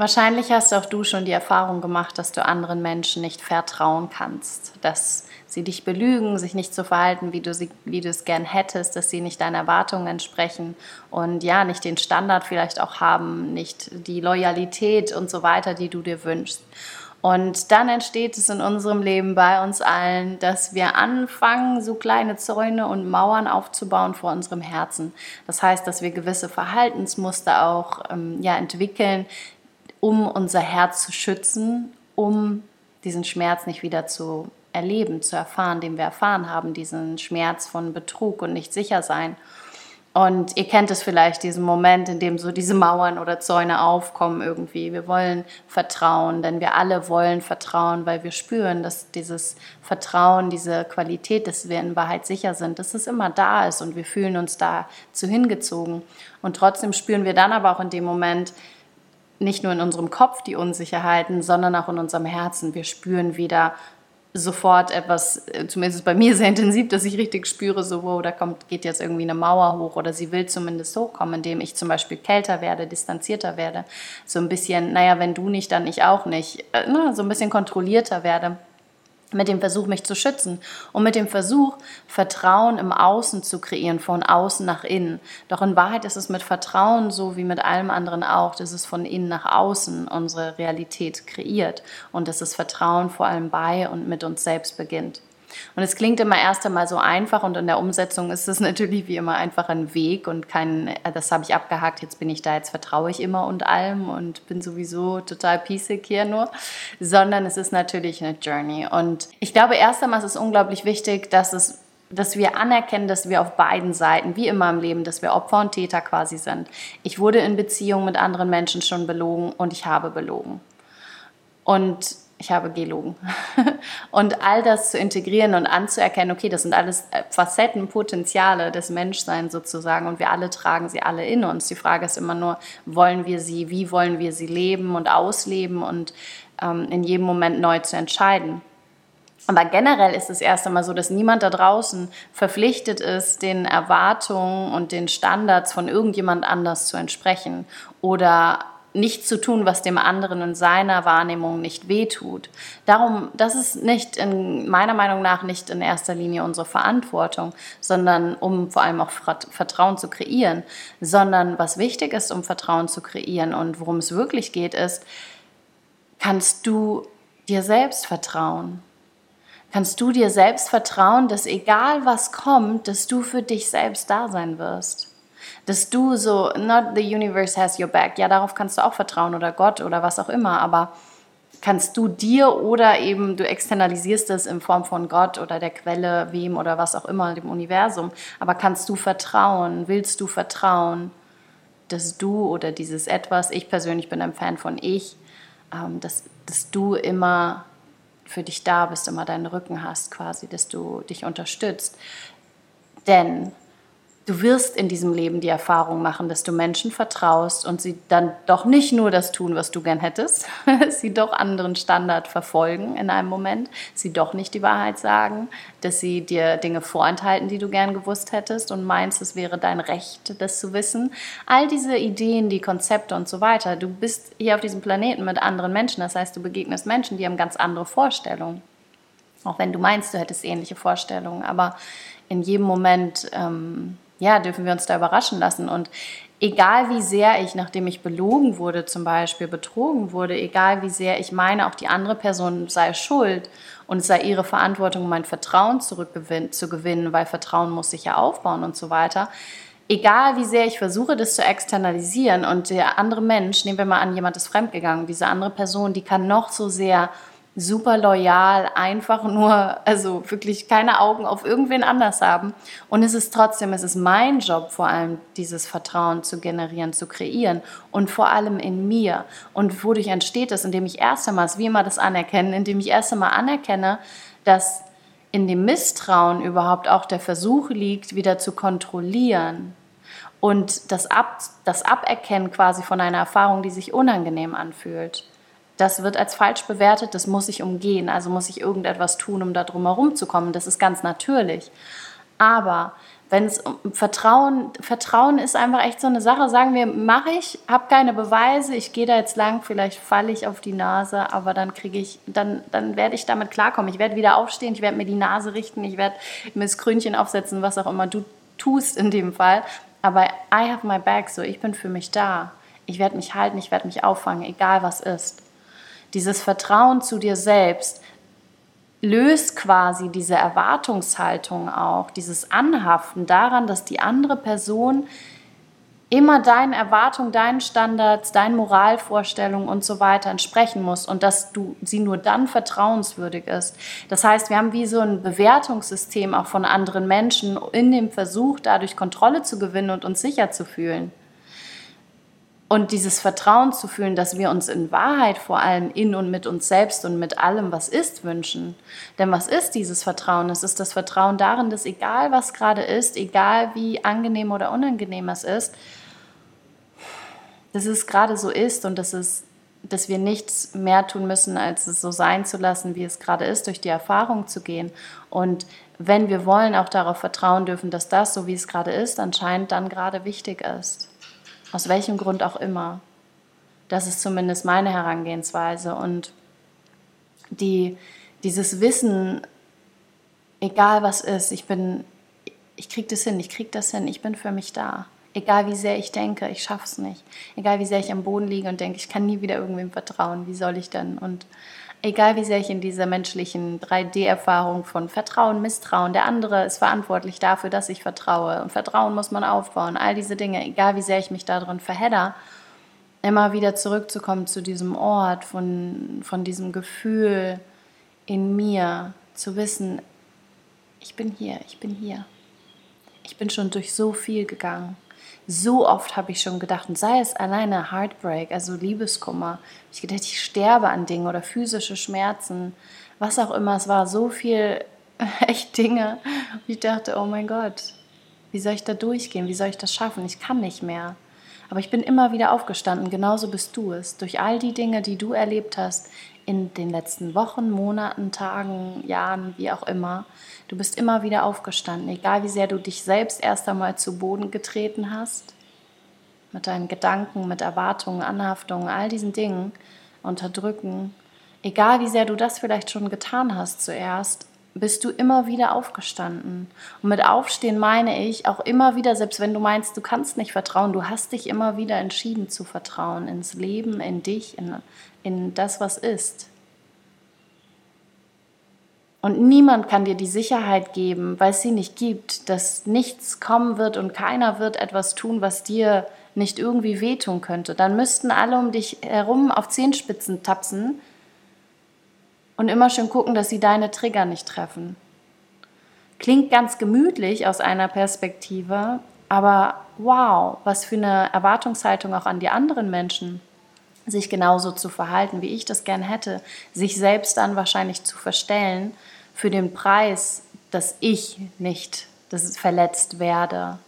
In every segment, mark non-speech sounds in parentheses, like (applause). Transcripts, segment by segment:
Wahrscheinlich hast auch du schon die Erfahrung gemacht, dass du anderen Menschen nicht vertrauen kannst, dass sie dich belügen, sich nicht so verhalten, wie du, sie, wie du es gern hättest, dass sie nicht deinen Erwartungen entsprechen und ja, nicht den Standard vielleicht auch haben, nicht die Loyalität und so weiter, die du dir wünschst. Und dann entsteht es in unserem Leben bei uns allen, dass wir anfangen, so kleine Zäune und Mauern aufzubauen vor unserem Herzen. Das heißt, dass wir gewisse Verhaltensmuster auch ähm, ja, entwickeln, um unser Herz zu schützen, um diesen Schmerz nicht wieder zu erleben, zu erfahren, den wir erfahren haben, diesen Schmerz von Betrug und nicht sicher sein. Und ihr kennt es vielleicht, diesen Moment, in dem so diese Mauern oder Zäune aufkommen irgendwie. Wir wollen vertrauen, denn wir alle wollen vertrauen, weil wir spüren, dass dieses Vertrauen, diese Qualität, dass wir in Wahrheit sicher sind, dass es immer da ist und wir fühlen uns dazu hingezogen. Und trotzdem spüren wir dann aber auch in dem Moment, nicht nur in unserem Kopf die Unsicherheiten, sondern auch in unserem Herzen. Wir spüren wieder sofort etwas, äh, zumindest bei mir sehr intensiv, dass ich richtig spüre, so, wo da kommt, geht jetzt irgendwie eine Mauer hoch oder sie will zumindest hochkommen, indem ich zum Beispiel kälter werde, distanzierter werde. So ein bisschen, naja, wenn du nicht, dann ich auch nicht. Äh, na, so ein bisschen kontrollierter werde mit dem Versuch, mich zu schützen und mit dem Versuch, Vertrauen im Außen zu kreieren, von außen nach innen. Doch in Wahrheit ist es mit Vertrauen so wie mit allem anderen auch, dass es von innen nach außen unsere Realität kreiert und dass das Vertrauen vor allem bei und mit uns selbst beginnt. Und es klingt immer erst einmal so einfach und in der Umsetzung ist es (laughs) natürlich wie immer einfach ein Weg und kein, äh, das habe ich abgehakt, jetzt bin ich da, jetzt vertraue ich immer und allem und bin sowieso total piesig hier nur, sondern es ist natürlich eine Journey. Und ich glaube, erst einmal ist es unglaublich wichtig, dass es dass wir anerkennen, dass wir auf beiden Seiten, wie immer im Leben, dass wir Opfer und Täter quasi sind. Ich wurde in Beziehung mit anderen Menschen schon belogen und ich habe belogen. Und ich habe gelogen. (laughs) Und all das zu integrieren und anzuerkennen, okay, das sind alles äh, Facetten, Potenziale des Menschseins sozusagen und wir alle tragen sie alle in uns. Die Frage ist immer nur, wollen wir sie, wie wollen wir sie leben und ausleben und ähm, in jedem Moment neu zu entscheiden. Aber generell ist es erst einmal so, dass niemand da draußen verpflichtet ist, den Erwartungen und den Standards von irgendjemand anders zu entsprechen oder nicht zu tun, was dem anderen in seiner Wahrnehmung nicht wehtut. Darum, das ist nicht in meiner Meinung nach nicht in erster Linie unsere Verantwortung, sondern um vor allem auch Vertrauen zu kreieren, sondern was wichtig ist, um Vertrauen zu kreieren und worum es wirklich geht, ist, kannst du dir selbst vertrauen? Kannst du dir selbst vertrauen, dass egal was kommt, dass du für dich selbst da sein wirst? Dass du so, not the universe has your back, ja, darauf kannst du auch vertrauen oder Gott oder was auch immer, aber kannst du dir oder eben du externalisierst es in Form von Gott oder der Quelle, wem oder was auch immer, dem Universum, aber kannst du vertrauen, willst du vertrauen, dass du oder dieses etwas, ich persönlich bin ein Fan von ich, ähm, dass, dass du immer für dich da bist, immer deinen Rücken hast quasi, dass du dich unterstützt. Denn du wirst in diesem Leben die Erfahrung machen, dass du Menschen vertraust und sie dann doch nicht nur das tun, was du gern hättest, (laughs) sie doch anderen Standard verfolgen in einem Moment, sie doch nicht die Wahrheit sagen, dass sie dir Dinge vorenthalten, die du gern gewusst hättest und meinst, es wäre dein Recht, das zu wissen. All diese Ideen, die Konzepte und so weiter. Du bist hier auf diesem Planeten mit anderen Menschen, das heißt, du begegnest Menschen, die haben ganz andere Vorstellungen. Auch wenn du meinst, du hättest ähnliche Vorstellungen, aber in jedem Moment ähm, ja, dürfen wir uns da überraschen lassen. Und egal wie sehr ich, nachdem ich belogen wurde, zum Beispiel betrogen wurde, egal wie sehr ich meine, auch die andere Person sei schuld und es sei ihre Verantwortung, mein Vertrauen zu gewinnen, weil Vertrauen muss sich ja aufbauen und so weiter. Egal wie sehr ich versuche, das zu externalisieren und der andere Mensch, nehmen wir mal an, jemand ist fremdgegangen, diese andere Person, die kann noch so sehr super loyal, einfach nur, also wirklich keine Augen auf irgendwen anders haben. Und es ist trotzdem, es ist mein Job, vor allem dieses Vertrauen zu generieren, zu kreieren und vor allem in mir. Und wodurch entsteht das? Indem ich erst einmal, wie immer das anerkenne, indem ich erst einmal anerkenne, dass in dem Misstrauen überhaupt auch der Versuch liegt, wieder zu kontrollieren. Und das, Ab das Aberkennen quasi von einer Erfahrung, die sich unangenehm anfühlt das wird als falsch bewertet, das muss ich umgehen, also muss ich irgendetwas tun, um da drum herum zu kommen. Das ist ganz natürlich. Aber wenn es um Vertrauen, Vertrauen ist einfach echt so eine Sache. Sagen wir, mache ich, habe keine Beweise, ich gehe da jetzt lang, vielleicht falle ich auf die Nase, aber dann kriege ich, dann, dann werde ich damit klarkommen. Ich werde wieder aufstehen, ich werde mir die Nase richten, ich werde mir das Krönchen aufsetzen, was auch immer du tust in dem Fall. Aber I have my back, so ich bin für mich da. Ich werde mich halten, ich werde mich auffangen, egal was ist. Dieses Vertrauen zu dir selbst, löst quasi diese Erwartungshaltung auch, dieses Anhaften daran, dass die andere Person immer deinen Erwartungen, deinen Standards, deinen Moralvorstellungen und so weiter entsprechen muss und dass du sie nur dann vertrauenswürdig ist. Das heißt, wir haben wie so ein Bewertungssystem auch von anderen Menschen in dem Versuch, dadurch Kontrolle zu gewinnen und uns sicher zu fühlen. Und dieses Vertrauen zu fühlen, dass wir uns in Wahrheit vor allem in und mit uns selbst und mit allem, was ist, wünschen. Denn was ist dieses Vertrauen? Es ist das Vertrauen darin, dass egal was gerade ist, egal wie angenehm oder unangenehm es ist, dass es gerade so ist und dass, es, dass wir nichts mehr tun müssen, als es so sein zu lassen, wie es gerade ist, durch die Erfahrung zu gehen. Und wenn wir wollen, auch darauf vertrauen dürfen, dass das, so wie es gerade ist, anscheinend dann gerade wichtig ist. Aus welchem Grund auch immer. Das ist zumindest meine Herangehensweise. Und die, dieses Wissen, egal was ist, ich bin, ich kriege das hin, ich kriege das hin, ich bin für mich da. Egal wie sehr ich denke, ich schaffe es nicht. Egal wie sehr ich am Boden liege und denke, ich kann nie wieder irgendwem vertrauen, wie soll ich denn? Und egal wie sehr ich in dieser menschlichen 3D-Erfahrung von Vertrauen, Misstrauen, der andere ist verantwortlich dafür, dass ich vertraue. Und Vertrauen muss man aufbauen, all diese Dinge, egal wie sehr ich mich darin verhedder, immer wieder zurückzukommen zu diesem Ort, von, von diesem Gefühl in mir, zu wissen, ich bin hier, ich bin hier. Ich bin schon durch so viel gegangen so oft habe ich schon gedacht, und sei es alleine Heartbreak, also Liebeskummer, ich gedacht, ich sterbe an Dingen oder physische Schmerzen, was auch immer, es war so viel (laughs) echt Dinge. Und ich dachte, oh mein Gott, wie soll ich da durchgehen? Wie soll ich das schaffen? Ich kann nicht mehr. Aber ich bin immer wieder aufgestanden, genauso bist du es. Durch all die Dinge, die du erlebt hast in den letzten Wochen, Monaten, Tagen, Jahren, wie auch immer. Du bist immer wieder aufgestanden, egal wie sehr du dich selbst erst einmal zu Boden getreten hast, mit deinen Gedanken, mit Erwartungen, Anhaftungen, all diesen Dingen, unterdrücken. Egal wie sehr du das vielleicht schon getan hast zuerst, bist du immer wieder aufgestanden. Und mit Aufstehen meine ich auch immer wieder, selbst wenn du meinst, du kannst nicht vertrauen, du hast dich immer wieder entschieden zu vertrauen ins Leben, in dich, in, in das, was ist. Und niemand kann dir die Sicherheit geben, weil es sie nicht gibt, dass nichts kommen wird und keiner wird etwas tun, was dir nicht irgendwie wehtun könnte. Dann müssten alle um dich herum auf Zehenspitzen tapsen und immer schön gucken, dass sie deine Trigger nicht treffen. Klingt ganz gemütlich aus einer Perspektive, aber wow, was für eine Erwartungshaltung auch an die anderen Menschen sich genauso zu verhalten, wie ich das gern hätte, sich selbst dann wahrscheinlich zu verstellen für den Preis, dass ich nicht dass verletzt werde.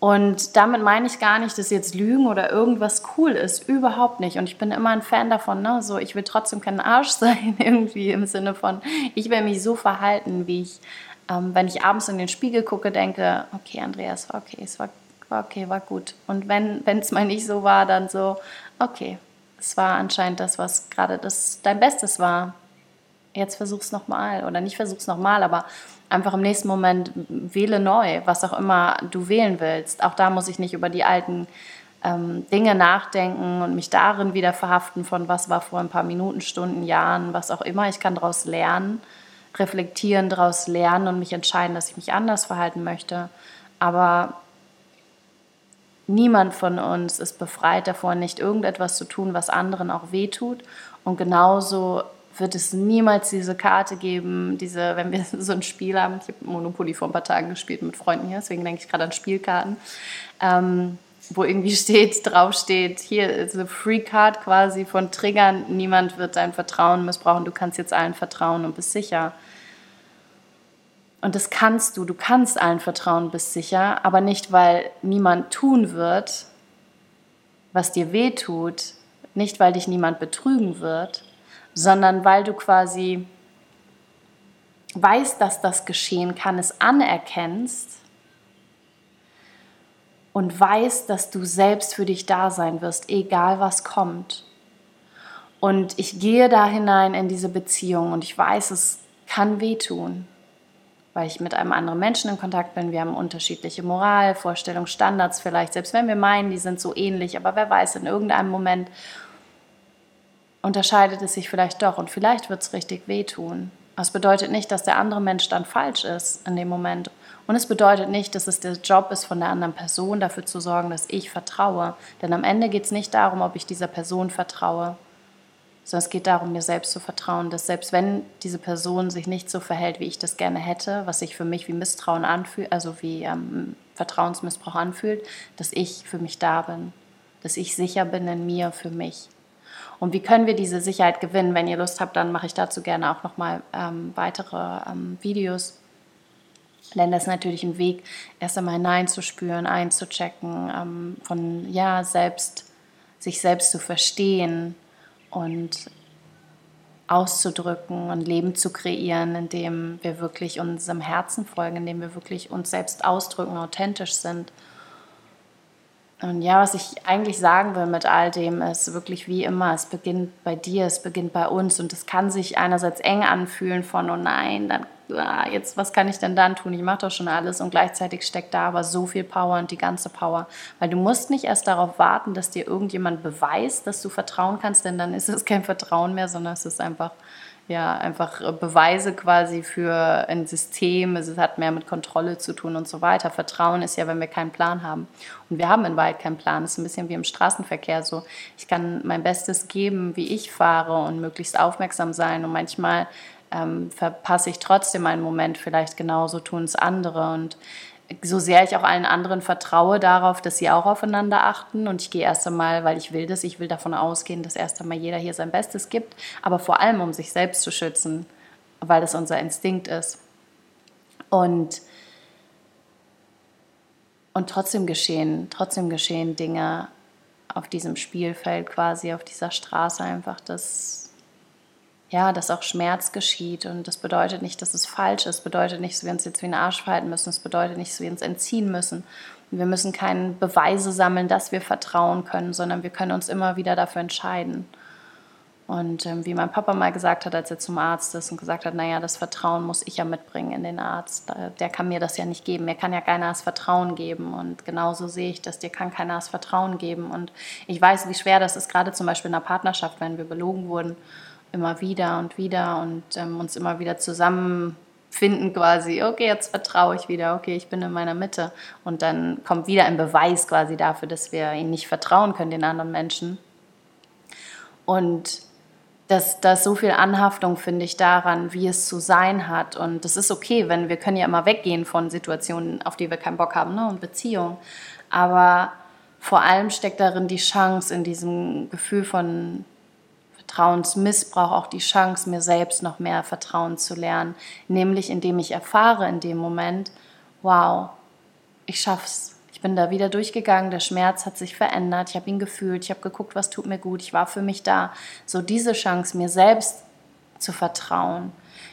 Und damit meine ich gar nicht, dass jetzt Lügen oder irgendwas cool ist. Überhaupt nicht. Und ich bin immer ein Fan davon. Ne? So, ich will trotzdem kein Arsch (laughs) sein, irgendwie im Sinne von, ich will mich so verhalten, wie ich, ähm, wenn ich abends in den Spiegel gucke, denke, okay, Andreas, war okay, es war, war okay, war gut. Und wenn es mal nicht so war, dann so, okay, es war anscheinend das, was gerade dein Bestes war. Jetzt versuch's nochmal. Oder nicht versuch's nochmal, aber einfach im nächsten Moment wähle neu, was auch immer du wählen willst. Auch da muss ich nicht über die alten ähm, Dinge nachdenken und mich darin wieder verhaften von was war vor ein paar Minuten, Stunden, Jahren, was auch immer. Ich kann daraus lernen, reflektieren, daraus lernen und mich entscheiden, dass ich mich anders verhalten möchte. Aber Niemand von uns ist befreit davor, nicht irgendetwas zu tun, was anderen auch wehtut. Und genauso wird es niemals diese Karte geben, diese, wenn wir (laughs) so ein Spiel haben. Ich habe Monopoly vor ein paar Tagen gespielt mit Freunden hier, deswegen denke ich gerade an Spielkarten, ähm, wo irgendwie (laughs) steht, draufsteht, hier ist eine Free Card quasi von Triggern. Niemand wird dein Vertrauen missbrauchen. Du kannst jetzt allen vertrauen und bist sicher. Und das kannst du, du kannst allen vertrauen, bist sicher, aber nicht, weil niemand tun wird, was dir weh tut, nicht, weil dich niemand betrügen wird, sondern weil du quasi weißt, dass das geschehen kann, es anerkennst und weißt, dass du selbst für dich da sein wirst, egal was kommt. Und ich gehe da hinein in diese Beziehung und ich weiß, es kann wehtun, weil ich mit einem anderen Menschen in Kontakt bin. Wir haben unterschiedliche Moral, Vorstellungen, Standards vielleicht, selbst wenn wir meinen, die sind so ähnlich, aber wer weiß, in irgendeinem Moment unterscheidet es sich vielleicht doch und vielleicht wird es richtig wehtun. Das bedeutet nicht, dass der andere Mensch dann falsch ist in dem Moment. Und es bedeutet nicht, dass es der Job ist von der anderen Person, dafür zu sorgen, dass ich vertraue. Denn am Ende geht es nicht darum, ob ich dieser Person vertraue, sondern es geht darum, mir selbst zu vertrauen, dass selbst wenn diese Person sich nicht so verhält, wie ich das gerne hätte, was sich für mich wie Misstrauen anfühlt, also wie ähm, Vertrauensmissbrauch anfühlt, dass ich für mich da bin, dass ich sicher bin in mir für mich. Und wie können wir diese Sicherheit gewinnen? Wenn ihr Lust habt, dann mache ich dazu gerne auch nochmal ähm, weitere ähm, Videos. Denn das ist natürlich ein Weg, erst einmal hineinzuspüren, einzuchecken, ähm, von ja, selbst, sich selbst zu verstehen, und auszudrücken und Leben zu kreieren, indem wir wirklich unserem Herzen folgen, indem wir wirklich uns selbst ausdrücken, authentisch sind. Und ja, was ich eigentlich sagen will mit all dem, ist wirklich wie immer, es beginnt bei dir, es beginnt bei uns und es kann sich einerseits eng anfühlen von, oh nein, dann ah, jetzt, was kann ich denn dann tun? Ich mache doch schon alles und gleichzeitig steckt da aber so viel Power und die ganze Power. Weil du musst nicht erst darauf warten, dass dir irgendjemand beweist, dass du vertrauen kannst, denn dann ist es kein Vertrauen mehr, sondern es ist einfach, ja, einfach Beweise quasi für ein System. Es hat mehr mit Kontrolle zu tun und so weiter. Vertrauen ist ja, wenn wir keinen Plan haben. Und wir haben in Wahrheit keinen Plan. Es ist ein bisschen wie im Straßenverkehr so. Ich kann mein Bestes geben, wie ich fahre und möglichst aufmerksam sein und manchmal ähm, verpasse ich trotzdem einen Moment, vielleicht genauso tun es andere. Und so sehr ich auch allen anderen vertraue darauf, dass sie auch aufeinander achten und ich gehe erst einmal, weil ich will das, ich will davon ausgehen, dass erst einmal jeder hier sein Bestes gibt, aber vor allem um sich selbst zu schützen, weil das unser Instinkt ist. Und, und trotzdem geschehen, trotzdem geschehen Dinge auf diesem Spielfeld quasi, auf dieser Straße einfach, dass ja, dass auch Schmerz geschieht. Und das bedeutet nicht, dass es falsch ist. Das bedeutet nicht, dass wir uns jetzt wie ein Arsch verhalten müssen. Das bedeutet nicht, dass wir uns entziehen müssen. wir müssen keine Beweise sammeln, dass wir vertrauen können, sondern wir können uns immer wieder dafür entscheiden. Und ähm, wie mein Papa mal gesagt hat, als er zum Arzt ist und gesagt hat, naja, das Vertrauen muss ich ja mitbringen in den Arzt. Der kann mir das ja nicht geben. Mir kann ja keiner das Vertrauen geben. Und genauso sehe ich das. Dir kann keiner das Vertrauen geben. Und ich weiß, wie schwer das ist, gerade zum Beispiel in einer Partnerschaft, wenn wir belogen wurden immer wieder und wieder und ähm, uns immer wieder zusammenfinden quasi. Okay, jetzt vertraue ich wieder. Okay, ich bin in meiner Mitte. Und dann kommt wieder ein Beweis quasi dafür, dass wir ihnen nicht vertrauen können, den anderen Menschen. Und dass da so viel Anhaftung, finde ich, daran, wie es zu sein hat. Und das ist okay, wenn wir können ja immer weggehen von Situationen, auf die wir keinen Bock haben, ne? und Beziehungen. Aber vor allem steckt darin die Chance in diesem Gefühl von Vertrauensmissbrauch auch die Chance, mir selbst noch mehr Vertrauen zu lernen, nämlich indem ich erfahre in dem Moment, wow, ich schaff's. Ich bin da wieder durchgegangen, der Schmerz hat sich verändert, ich habe ihn gefühlt, ich habe geguckt, was tut mir gut, ich war für mich da. So diese Chance, mir selbst zu vertrauen,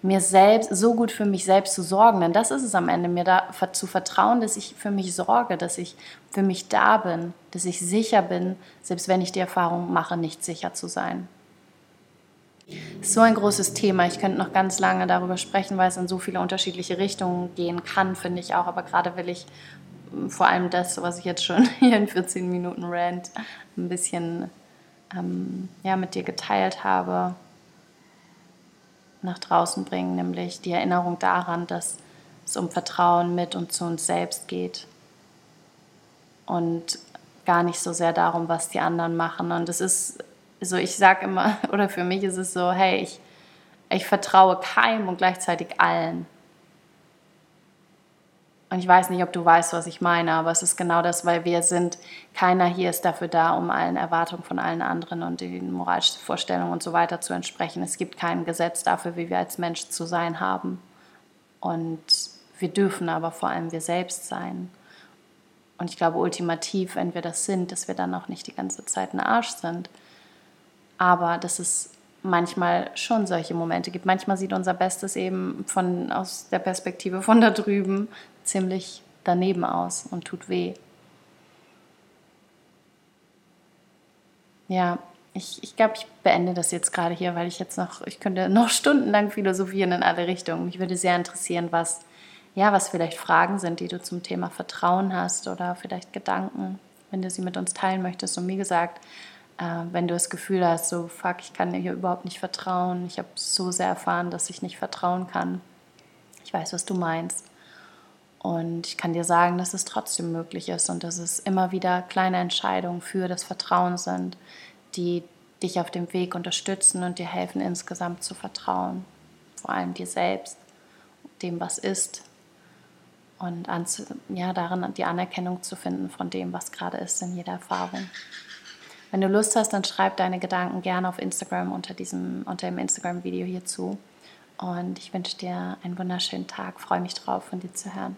mir selbst so gut für mich selbst zu sorgen, denn das ist es am Ende, mir da zu vertrauen, dass ich für mich sorge, dass ich für mich da bin, dass ich sicher bin, selbst wenn ich die Erfahrung mache, nicht sicher zu sein. So ein großes Thema. Ich könnte noch ganz lange darüber sprechen, weil es in so viele unterschiedliche Richtungen gehen kann, finde ich auch. Aber gerade will ich mm, vor allem das, was ich jetzt schon (laughs) hier in 14 Minuten Rant ein bisschen ähm, ja, mit dir geteilt habe, nach draußen bringen, nämlich die Erinnerung daran, dass es um Vertrauen mit und zu uns selbst geht und gar nicht so sehr darum, was die anderen machen. Und es ist also ich sage immer, (laughs) oder für mich ist es so, hey, ich, ich vertraue keinem und gleichzeitig allen. Und ich weiß nicht, ob du weißt, was ich meine, aber es ist genau das, weil wir sind, keiner hier ist dafür da, um allen Erwartungen von allen anderen und den moralischen Vorstellungen und so weiter zu entsprechen. Es gibt kein Gesetz dafür, wie wir als Mensch zu sein haben. Und wir dürfen aber vor allem wir selbst sein. Und ich glaube, ultimativ, wenn wir das sind, dass wir dann auch nicht die ganze Zeit ein Arsch sind aber dass es manchmal schon solche Momente gibt. Manchmal sieht unser Bestes eben von, aus der Perspektive von da drüben ziemlich daneben aus und tut weh. Ja, ich, ich glaube, ich beende das jetzt gerade hier, weil ich jetzt noch, ich könnte noch stundenlang philosophieren in alle Richtungen. Mich würde sehr interessieren, was, ja, was vielleicht Fragen sind, die du zum Thema Vertrauen hast oder vielleicht Gedanken, wenn du sie mit uns teilen möchtest. Und wie gesagt, wenn du das Gefühl hast, so fuck, ich kann dir hier überhaupt nicht vertrauen, ich habe so sehr erfahren, dass ich nicht vertrauen kann. Ich weiß, was du meinst. Und ich kann dir sagen, dass es trotzdem möglich ist und dass es immer wieder kleine Entscheidungen für das Vertrauen sind, die dich auf dem Weg unterstützen und dir helfen, insgesamt zu vertrauen. Vor allem dir selbst, dem, was ist. Und ja, darin die Anerkennung zu finden von dem, was gerade ist in jeder Erfahrung. Wenn du Lust hast, dann schreib deine Gedanken gerne auf Instagram unter, diesem, unter dem Instagram-Video hierzu. Und ich wünsche dir einen wunderschönen Tag. Freue mich drauf, von dir zu hören.